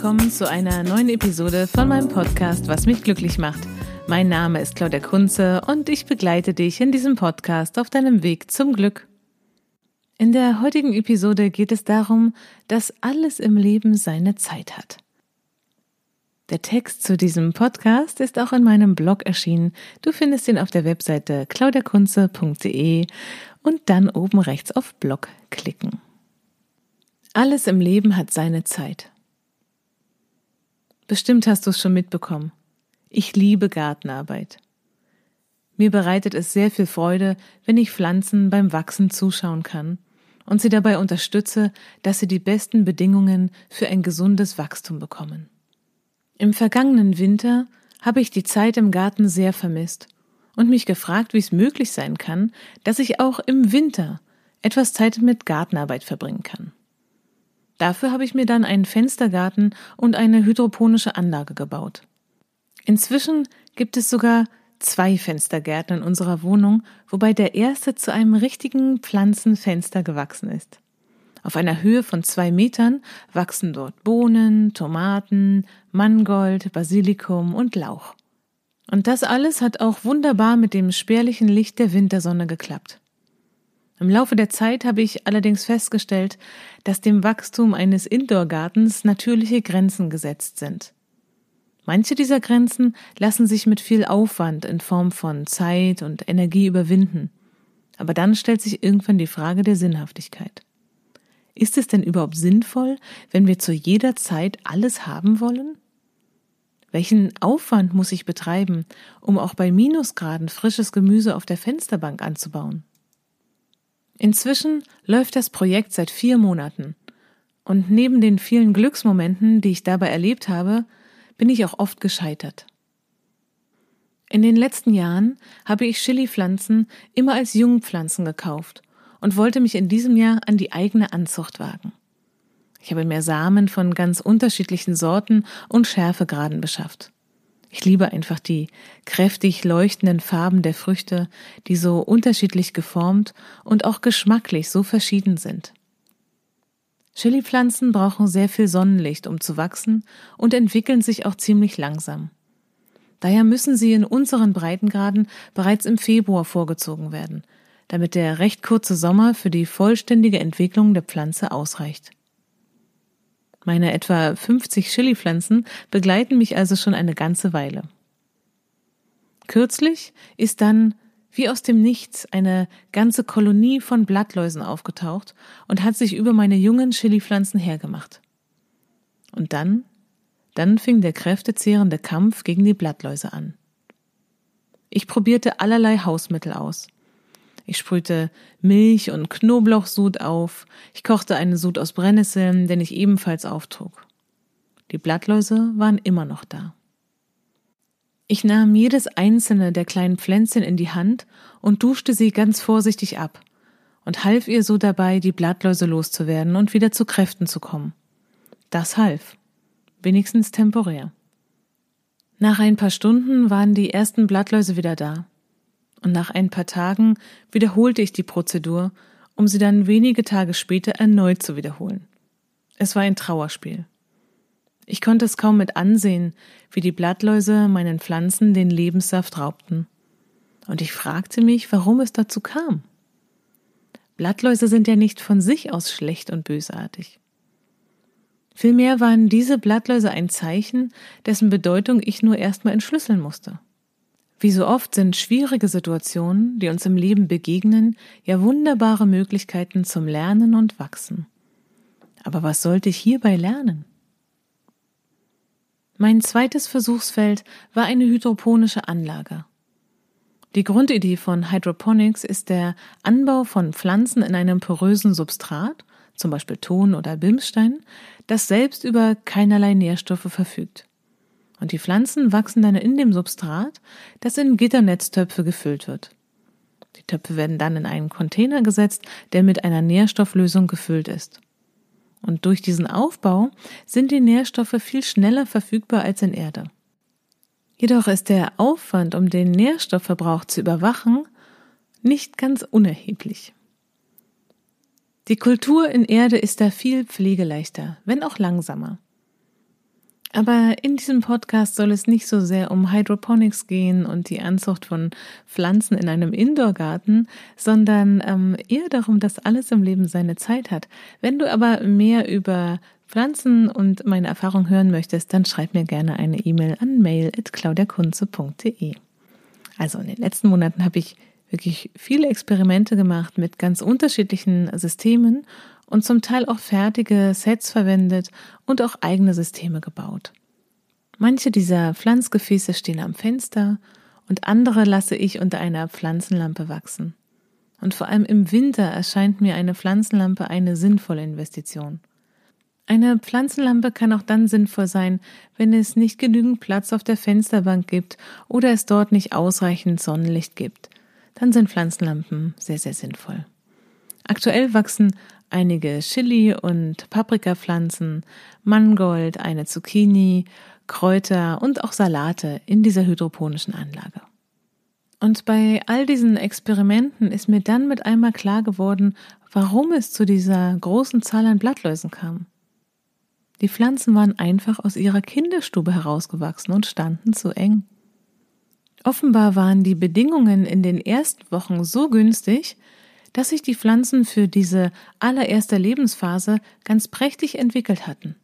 willkommen zu einer neuen Episode von meinem Podcast Was mich glücklich macht. Mein Name ist Claudia Kunze und ich begleite dich in diesem Podcast auf deinem Weg zum Glück. In der heutigen Episode geht es darum, dass alles im Leben seine Zeit hat. Der Text zu diesem Podcast ist auch in meinem Blog erschienen. Du findest ihn auf der Webseite claudiakunze.de und dann oben rechts auf Blog klicken. Alles im Leben hat seine Zeit. Bestimmt hast du es schon mitbekommen. Ich liebe Gartenarbeit. Mir bereitet es sehr viel Freude, wenn ich Pflanzen beim Wachsen zuschauen kann und sie dabei unterstütze, dass sie die besten Bedingungen für ein gesundes Wachstum bekommen. Im vergangenen Winter habe ich die Zeit im Garten sehr vermisst und mich gefragt, wie es möglich sein kann, dass ich auch im Winter etwas Zeit mit Gartenarbeit verbringen kann. Dafür habe ich mir dann einen Fenstergarten und eine hydroponische Anlage gebaut. Inzwischen gibt es sogar zwei Fenstergärten in unserer Wohnung, wobei der erste zu einem richtigen Pflanzenfenster gewachsen ist. Auf einer Höhe von zwei Metern wachsen dort Bohnen, Tomaten, Mangold, Basilikum und Lauch. Und das alles hat auch wunderbar mit dem spärlichen Licht der Wintersonne geklappt. Im Laufe der Zeit habe ich allerdings festgestellt, dass dem Wachstum eines Indoor-Gartens natürliche Grenzen gesetzt sind. Manche dieser Grenzen lassen sich mit viel Aufwand in Form von Zeit und Energie überwinden. Aber dann stellt sich irgendwann die Frage der Sinnhaftigkeit. Ist es denn überhaupt sinnvoll, wenn wir zu jeder Zeit alles haben wollen? Welchen Aufwand muss ich betreiben, um auch bei Minusgraden frisches Gemüse auf der Fensterbank anzubauen? Inzwischen läuft das Projekt seit vier Monaten. Und neben den vielen Glücksmomenten, die ich dabei erlebt habe, bin ich auch oft gescheitert. In den letzten Jahren habe ich Chili-Pflanzen immer als Jungpflanzen gekauft und wollte mich in diesem Jahr an die eigene Anzucht wagen. Ich habe mir Samen von ganz unterschiedlichen Sorten und Schärfegraden beschafft. Ich liebe einfach die kräftig leuchtenden Farben der Früchte, die so unterschiedlich geformt und auch geschmacklich so verschieden sind. Chilipflanzen brauchen sehr viel Sonnenlicht, um zu wachsen und entwickeln sich auch ziemlich langsam. Daher müssen sie in unseren Breitengraden bereits im Februar vorgezogen werden, damit der recht kurze Sommer für die vollständige Entwicklung der Pflanze ausreicht. Meine etwa 50 Chili-Pflanzen begleiten mich also schon eine ganze Weile. Kürzlich ist dann wie aus dem Nichts eine ganze Kolonie von Blattläusen aufgetaucht und hat sich über meine jungen Chili-Pflanzen hergemacht. Und dann, dann fing der kräftezehrende Kampf gegen die Blattläuse an. Ich probierte allerlei Hausmittel aus. Ich sprühte Milch und Knoblauchsud auf. Ich kochte eine Sud aus Brennnesseln, den ich ebenfalls auftrug. Die Blattläuse waren immer noch da. Ich nahm jedes einzelne der kleinen Pflänzchen in die Hand und duschte sie ganz vorsichtig ab und half ihr so dabei, die Blattläuse loszuwerden und wieder zu Kräften zu kommen. Das half. Wenigstens temporär. Nach ein paar Stunden waren die ersten Blattläuse wieder da und nach ein paar Tagen wiederholte ich die Prozedur, um sie dann wenige Tage später erneut zu wiederholen. Es war ein Trauerspiel. Ich konnte es kaum mit ansehen, wie die Blattläuse meinen Pflanzen den Lebenssaft raubten. Und ich fragte mich, warum es dazu kam. Blattläuse sind ja nicht von sich aus schlecht und bösartig. Vielmehr waren diese Blattläuse ein Zeichen, dessen Bedeutung ich nur erstmal entschlüsseln musste. Wie so oft sind schwierige Situationen, die uns im Leben begegnen, ja wunderbare Möglichkeiten zum Lernen und Wachsen. Aber was sollte ich hierbei lernen? Mein zweites Versuchsfeld war eine hydroponische Anlage. Die Grundidee von Hydroponics ist der Anbau von Pflanzen in einem porösen Substrat, zum Beispiel Ton oder Bimstein, das selbst über keinerlei Nährstoffe verfügt und die Pflanzen wachsen dann in dem Substrat, das in Gitternetztöpfe gefüllt wird. Die Töpfe werden dann in einen Container gesetzt, der mit einer Nährstofflösung gefüllt ist. Und durch diesen Aufbau sind die Nährstoffe viel schneller verfügbar als in Erde. Jedoch ist der Aufwand, um den Nährstoffverbrauch zu überwachen, nicht ganz unerheblich. Die Kultur in Erde ist da viel pflegeleichter, wenn auch langsamer. Aber in diesem Podcast soll es nicht so sehr um Hydroponics gehen und die Anzucht von Pflanzen in einem Indoorgarten, sondern ähm, eher darum, dass alles im Leben seine Zeit hat. Wenn du aber mehr über Pflanzen und meine Erfahrung hören möchtest, dann schreib mir gerne eine E-Mail an mail.claudiakunze.de. Also in den letzten Monaten habe ich wirklich viele Experimente gemacht mit ganz unterschiedlichen Systemen und zum Teil auch fertige Sets verwendet und auch eigene Systeme gebaut. Manche dieser Pflanzgefäße stehen am Fenster und andere lasse ich unter einer Pflanzenlampe wachsen. Und vor allem im Winter erscheint mir eine Pflanzenlampe eine sinnvolle Investition. Eine Pflanzenlampe kann auch dann sinnvoll sein, wenn es nicht genügend Platz auf der Fensterbank gibt oder es dort nicht ausreichend Sonnenlicht gibt. Dann sind Pflanzenlampen sehr, sehr sinnvoll. Aktuell wachsen einige Chili- und Paprikapflanzen, Mangold, eine Zucchini, Kräuter und auch Salate in dieser hydroponischen Anlage. Und bei all diesen Experimenten ist mir dann mit einmal klar geworden, warum es zu dieser großen Zahl an Blattläusen kam. Die Pflanzen waren einfach aus ihrer Kinderstube herausgewachsen und standen zu eng. Offenbar waren die Bedingungen in den ersten Wochen so günstig, dass sich die Pflanzen für diese allererste Lebensphase ganz prächtig entwickelt hatten.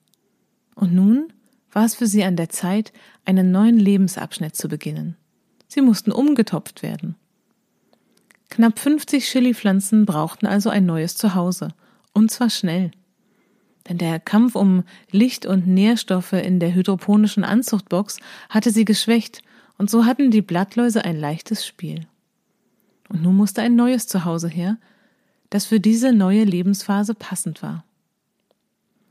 Und nun war es für sie an der Zeit, einen neuen Lebensabschnitt zu beginnen. Sie mussten umgetopft werden. Knapp 50 Chili-Pflanzen brauchten also ein neues Zuhause. Und zwar schnell. Denn der Kampf um Licht und Nährstoffe in der hydroponischen Anzuchtbox hatte sie geschwächt, und so hatten die Blattläuse ein leichtes Spiel. Und nun musste ein neues Zuhause her, das für diese neue Lebensphase passend war.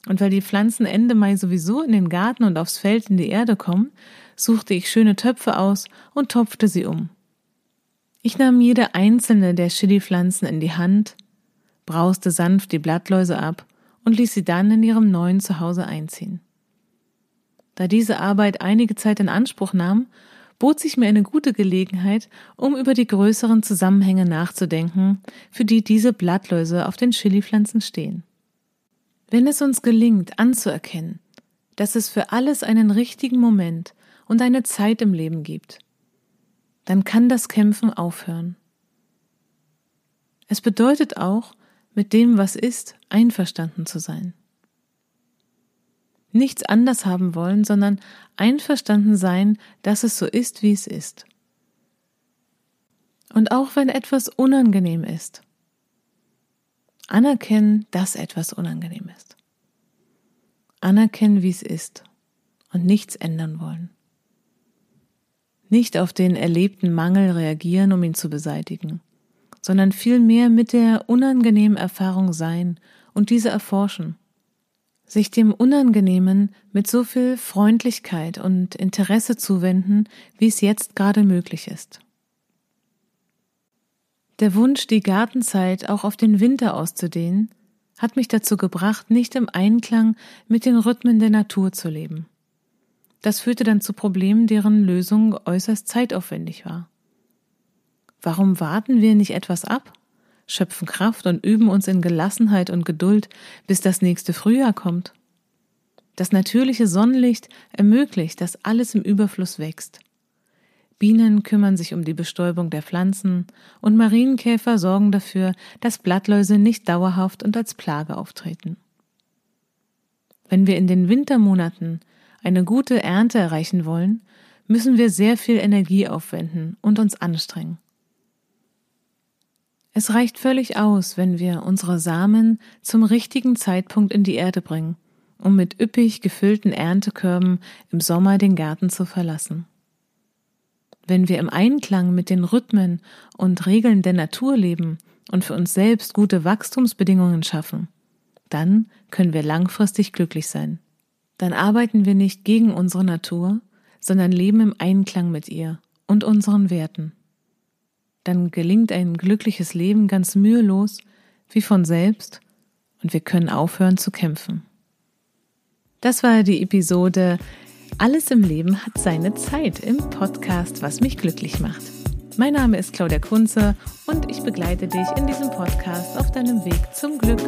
Und weil die Pflanzen Ende Mai sowieso in den Garten und aufs Feld in die Erde kommen, suchte ich schöne Töpfe aus und topfte sie um. Ich nahm jede einzelne der Chili-Pflanzen in die Hand, brauste sanft die Blattläuse ab und ließ sie dann in ihrem neuen Zuhause einziehen. Da diese Arbeit einige Zeit in Anspruch nahm, bot sich mir eine gute Gelegenheit, um über die größeren Zusammenhänge nachzudenken, für die diese Blattläuse auf den Chilipflanzen stehen. Wenn es uns gelingt, anzuerkennen, dass es für alles einen richtigen Moment und eine Zeit im Leben gibt, dann kann das Kämpfen aufhören. Es bedeutet auch, mit dem, was ist, einverstanden zu sein nichts anders haben wollen, sondern einverstanden sein, dass es so ist, wie es ist. Und auch wenn etwas unangenehm ist, anerkennen, dass etwas unangenehm ist. Anerkennen, wie es ist und nichts ändern wollen. Nicht auf den erlebten Mangel reagieren, um ihn zu beseitigen, sondern vielmehr mit der unangenehmen Erfahrung sein und diese erforschen sich dem Unangenehmen mit so viel Freundlichkeit und Interesse zuwenden, wie es jetzt gerade möglich ist. Der Wunsch, die Gartenzeit auch auf den Winter auszudehnen, hat mich dazu gebracht, nicht im Einklang mit den Rhythmen der Natur zu leben. Das führte dann zu Problemen, deren Lösung äußerst zeitaufwendig war. Warum warten wir nicht etwas ab? Schöpfen Kraft und üben uns in Gelassenheit und Geduld, bis das nächste Frühjahr kommt. Das natürliche Sonnenlicht ermöglicht, dass alles im Überfluss wächst. Bienen kümmern sich um die Bestäubung der Pflanzen und Marienkäfer sorgen dafür, dass Blattläuse nicht dauerhaft und als Plage auftreten. Wenn wir in den Wintermonaten eine gute Ernte erreichen wollen, müssen wir sehr viel Energie aufwenden und uns anstrengen. Es reicht völlig aus, wenn wir unsere Samen zum richtigen Zeitpunkt in die Erde bringen, um mit üppig gefüllten Erntekörben im Sommer den Garten zu verlassen. Wenn wir im Einklang mit den Rhythmen und Regeln der Natur leben und für uns selbst gute Wachstumsbedingungen schaffen, dann können wir langfristig glücklich sein. Dann arbeiten wir nicht gegen unsere Natur, sondern leben im Einklang mit ihr und unseren Werten dann gelingt ein glückliches Leben ganz mühelos, wie von selbst, und wir können aufhören zu kämpfen. Das war die Episode Alles im Leben hat seine Zeit im Podcast, was mich glücklich macht. Mein Name ist Claudia Kunze und ich begleite dich in diesem Podcast auf deinem Weg zum Glück.